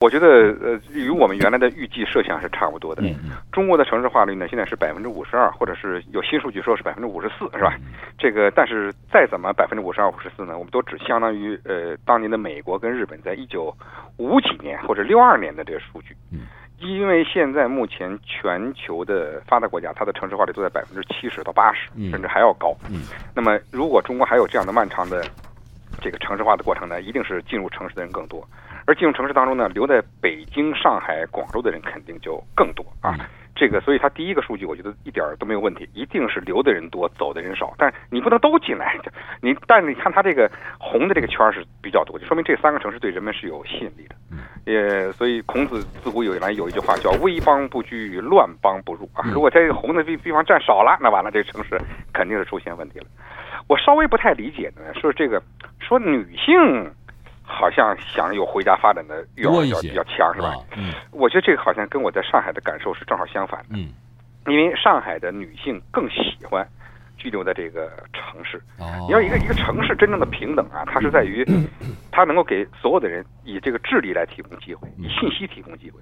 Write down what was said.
我觉得呃，与我们原来的预计设想是差不多的。中国的城市化率呢，现在是百分之五十二，或者是有新数据说是百分之五十四，是吧？嗯这个但是再怎么百分之五十二、五十四呢，我们都只相当于呃当年的美国跟日本在一九五几年或者六二年的这个数据。嗯。因为现在目前全球的发达国家，它的城市化率都在百分之七十到八十，嗯甚至还要高。嗯那么，如果中国还有这样的漫长的这个城市化的过程呢，一定是进入城市的人更多，而进入城市当中呢，留在北京、上海、广州的人肯定就更多啊。嗯这个，所以它第一个数据，我觉得一点儿都没有问题，一定是留的人多，走的人少。但你不能都进来，你但是你看它这个红的这个圈儿是比较多，就说明这三个城市对人们是有吸引力的。也所以孔子自古以来有一句话叫“危邦不居，乱邦不入”啊。如果在这个红的地地方占少了，那完了，这个城市肯定是出现问题了。我稍微不太理解的呢，是这个说女性好像想有回家发展的欲望比较多一些比较强，是吧？啊嗯我觉得这个好像跟我在上海的感受是正好相反的，嗯因为上海的女性更喜欢居留在这个城市。哦，你要一个一个城市真正的平等啊，它是在于它能够给所有的人以这个智力来提供机会，以信息提供机会。